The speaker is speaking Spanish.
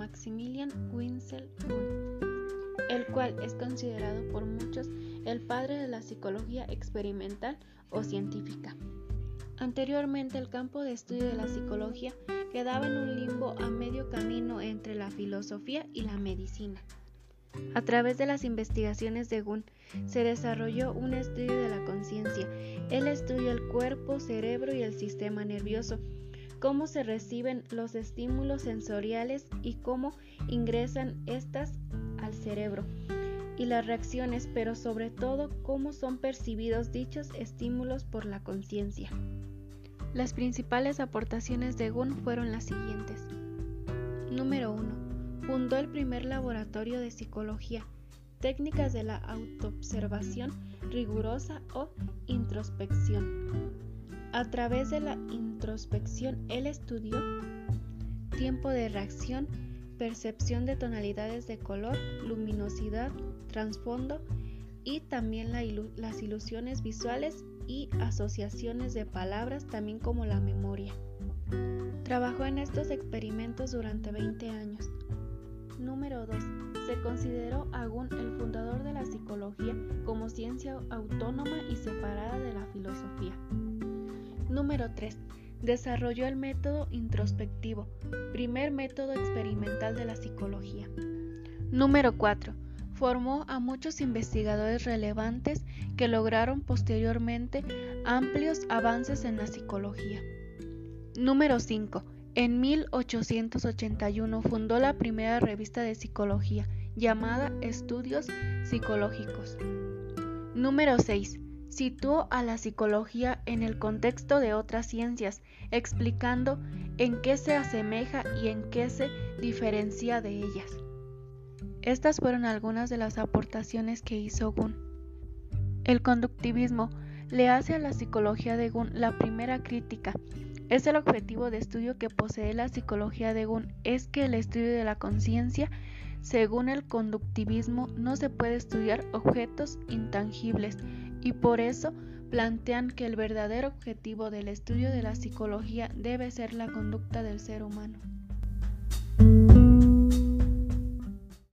Maximilian Winsell el cual es considerado por muchos el padre de la psicología experimental o científica. Anteriormente el campo de estudio de la psicología quedaba en un limbo a medio camino entre la filosofía y la medicina. A través de las investigaciones de Gunn se desarrolló un estudio de la conciencia. Él estudio el cuerpo, cerebro y el sistema nervioso cómo se reciben los estímulos sensoriales y cómo ingresan estas al cerebro y las reacciones, pero sobre todo cómo son percibidos dichos estímulos por la conciencia. Las principales aportaciones de Gunn fueron las siguientes. Número 1. Fundó el primer laboratorio de psicología, técnicas de la autoobservación rigurosa o introspección. A través de la introspección, él estudió tiempo de reacción, percepción de tonalidades de color, luminosidad, trasfondo y también las ilusiones visuales y asociaciones de palabras, también como la memoria. Trabajó en estos experimentos durante 20 años. Número 2. Se consideró a Gunn el fundador de la psicología como ciencia autónoma y separada de la filosofía. Número 3 desarrolló el método introspectivo, primer método experimental de la psicología. Número 4. Formó a muchos investigadores relevantes que lograron posteriormente amplios avances en la psicología. Número 5. En 1881 fundó la primera revista de psicología llamada Estudios Psicológicos. Número 6 Situó a la psicología en el contexto de otras ciencias, explicando en qué se asemeja y en qué se diferencia de ellas. Estas fueron algunas de las aportaciones que hizo Gunn. El conductivismo le hace a la psicología de Gunn la primera crítica. Es el objetivo de estudio que posee la psicología de Gunn, es que el estudio de la conciencia, según el conductivismo, no se puede estudiar objetos intangibles, y por eso plantean que el verdadero objetivo del estudio de la psicología debe ser la conducta del ser humano.